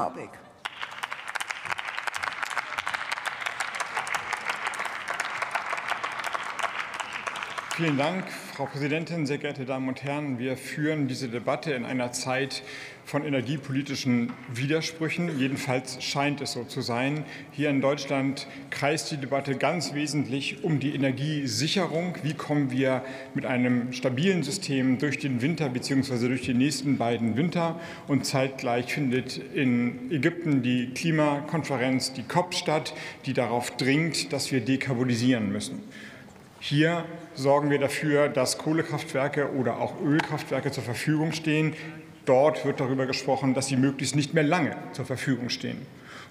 topic Vielen Dank, Frau Präsidentin, sehr geehrte Damen und Herren. Wir führen diese Debatte in einer Zeit von energiepolitischen Widersprüchen. Jedenfalls scheint es so zu sein. Hier in Deutschland kreist die Debatte ganz wesentlich um die Energiesicherung. Wie kommen wir mit einem stabilen System durch den Winter bzw. durch die nächsten beiden Winter? Und zeitgleich findet in Ägypten die Klimakonferenz, die COP statt, die darauf dringt, dass wir dekarbonisieren müssen. Hier sorgen wir dafür, dass Kohlekraftwerke oder auch Ölkraftwerke zur Verfügung stehen. Dort wird darüber gesprochen, dass sie möglichst nicht mehr lange zur Verfügung stehen.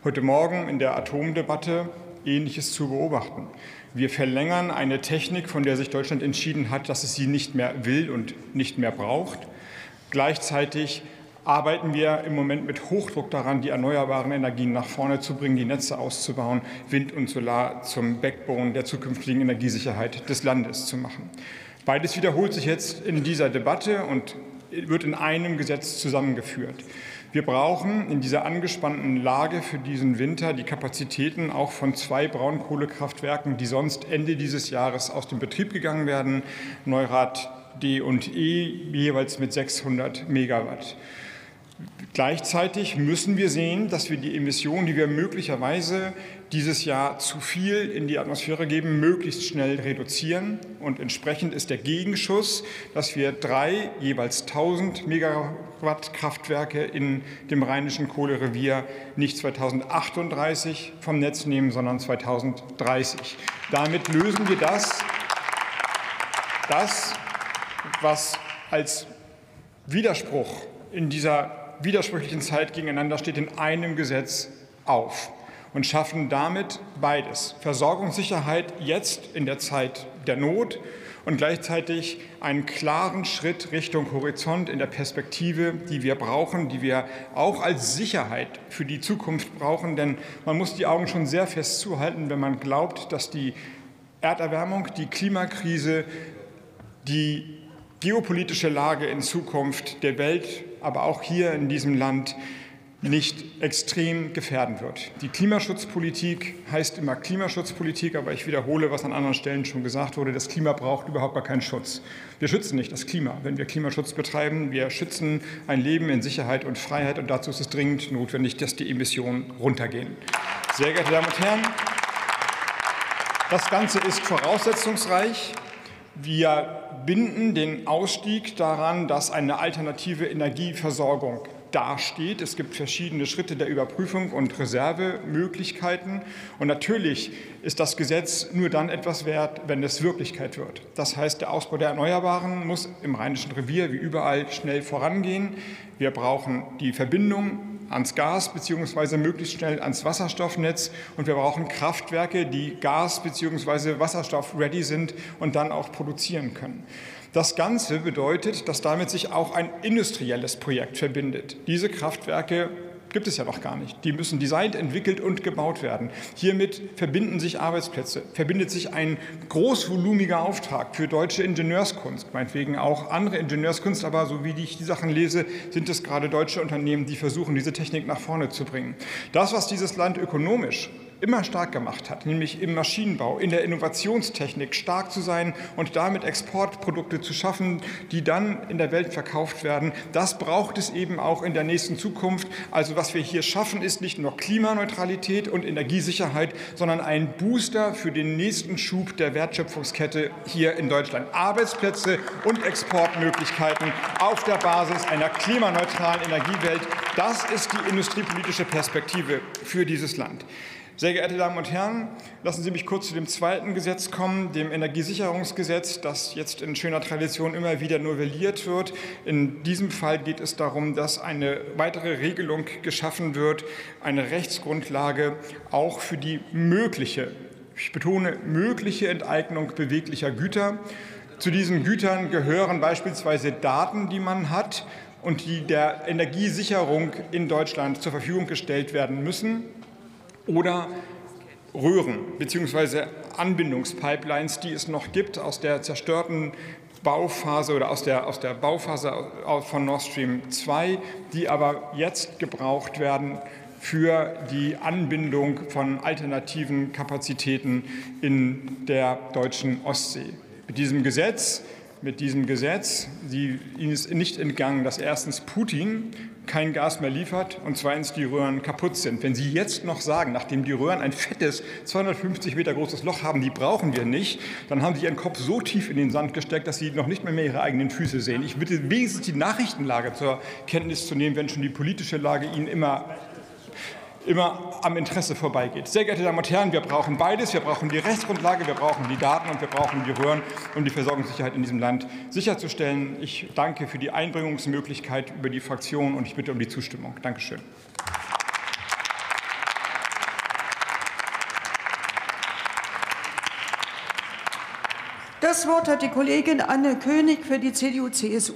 Heute Morgen in der Atomdebatte Ähnliches zu beobachten. Wir verlängern eine Technik, von der sich Deutschland entschieden hat, dass es sie nicht mehr will und nicht mehr braucht. Gleichzeitig arbeiten wir im Moment mit Hochdruck daran, die erneuerbaren Energien nach vorne zu bringen, die Netze auszubauen, Wind und Solar zum Backbone der zukünftigen Energiesicherheit des Landes zu machen. Beides wiederholt sich jetzt in dieser Debatte und wird in einem Gesetz zusammengeführt. Wir brauchen in dieser angespannten Lage für diesen Winter die Kapazitäten auch von zwei Braunkohlekraftwerken, die sonst Ende dieses Jahres aus dem Betrieb gegangen werden, Neurath D und E, jeweils mit 600 Megawatt. Gleichzeitig müssen wir sehen, dass wir die Emissionen, die wir möglicherweise dieses Jahr zu viel in die Atmosphäre geben, möglichst schnell reduzieren. Und entsprechend ist der Gegenschuss, dass wir drei jeweils 1000 Megawatt Kraftwerke in dem rheinischen Kohlerevier nicht 2038 vom Netz nehmen, sondern 2030. Damit lösen wir das, das was als Widerspruch in dieser widersprüchlichen Zeit gegeneinander steht, in einem Gesetz auf und schaffen damit beides. Versorgungssicherheit jetzt in der Zeit der Not und gleichzeitig einen klaren Schritt Richtung Horizont in der Perspektive, die wir brauchen, die wir auch als Sicherheit für die Zukunft brauchen. Denn man muss die Augen schon sehr fest zuhalten, wenn man glaubt, dass die Erderwärmung, die Klimakrise, die geopolitische Lage in Zukunft der Welt, aber auch hier in diesem Land nicht extrem gefährden wird. Die Klimaschutzpolitik heißt immer Klimaschutzpolitik, aber ich wiederhole, was an anderen Stellen schon gesagt wurde, das Klima braucht überhaupt gar keinen Schutz. Wir schützen nicht das Klima, wenn wir Klimaschutz betreiben. Wir schützen ein Leben in Sicherheit und Freiheit und dazu ist es dringend notwendig, dass die Emissionen runtergehen. Sehr geehrte Damen und Herren, das Ganze ist voraussetzungsreich. Wir binden den Ausstieg daran, dass eine alternative Energieversorgung dasteht. Es gibt verschiedene Schritte der Überprüfung und Reservemöglichkeiten. Und natürlich ist das Gesetz nur dann etwas wert, wenn es Wirklichkeit wird. Das heißt, der Ausbau der Erneuerbaren muss im Rheinischen Revier wie überall schnell vorangehen. Wir brauchen die Verbindung ans Gas bzw. möglichst schnell ans Wasserstoffnetz. Und wir brauchen Kraftwerke, die Gas bzw. Wasserstoff ready sind und dann auch produzieren können. Das Ganze bedeutet, dass damit sich auch ein industrielles Projekt verbindet. Diese Kraftwerke gibt es ja noch gar nicht. Die müssen designt, entwickelt und gebaut werden. Hiermit verbinden sich Arbeitsplätze, verbindet sich ein großvolumiger Auftrag für deutsche Ingenieurskunst, meinetwegen auch andere Ingenieurskunst, aber so wie ich die Sachen lese, sind es gerade deutsche Unternehmen, die versuchen, diese Technik nach vorne zu bringen. Das, was dieses Land ökonomisch immer stark gemacht hat, nämlich im Maschinenbau, in der Innovationstechnik stark zu sein und damit Exportprodukte zu schaffen, die dann in der Welt verkauft werden. Das braucht es eben auch in der nächsten Zukunft. Also was wir hier schaffen, ist nicht nur Klimaneutralität und Energiesicherheit, sondern ein Booster für den nächsten Schub der Wertschöpfungskette hier in Deutschland. Arbeitsplätze und Exportmöglichkeiten auf der Basis einer klimaneutralen Energiewelt. Das ist die industriepolitische Perspektive für dieses Land. Sehr geehrte Damen und Herren, lassen Sie mich kurz zu dem zweiten Gesetz kommen, dem Energiesicherungsgesetz, das jetzt in schöner Tradition immer wieder novelliert wird. In diesem Fall geht es darum, dass eine weitere Regelung geschaffen wird, eine Rechtsgrundlage auch für die mögliche, ich betone, mögliche Enteignung beweglicher Güter. Zu diesen Gütern gehören beispielsweise Daten, die man hat und die der Energiesicherung in Deutschland zur Verfügung gestellt werden müssen oder Röhren bzw. Anbindungspipelines, die es noch gibt aus der zerstörten Bauphase oder aus der, aus der Bauphase von Nord Stream 2, die aber jetzt gebraucht werden für die Anbindung von alternativen Kapazitäten in der deutschen Ostsee. Mit diesem Gesetz mit diesem Gesetz. Sie, Ihnen ist nicht entgangen, dass erstens Putin kein Gas mehr liefert und zweitens die Röhren kaputt sind. Wenn Sie jetzt noch sagen, nachdem die Röhren ein fettes, 250 Meter großes Loch haben, die brauchen wir nicht, dann haben Sie Ihren Kopf so tief in den Sand gesteckt, dass Sie noch nicht mehr, mehr Ihre eigenen Füße sehen. Ich bitte wenigstens die Nachrichtenlage zur Kenntnis zu nehmen, wenn schon die politische Lage Ihnen immer immer am Interesse vorbeigeht. Sehr geehrte Damen und Herren, wir brauchen beides. Wir brauchen die Rechtsgrundlage, wir brauchen die Daten und wir brauchen die Röhren, um die Versorgungssicherheit in diesem Land sicherzustellen. Ich danke für die Einbringungsmöglichkeit über die Fraktion und ich bitte um die Zustimmung. Dankeschön. Das Wort hat die Kollegin Anne König für die CDU-CSU.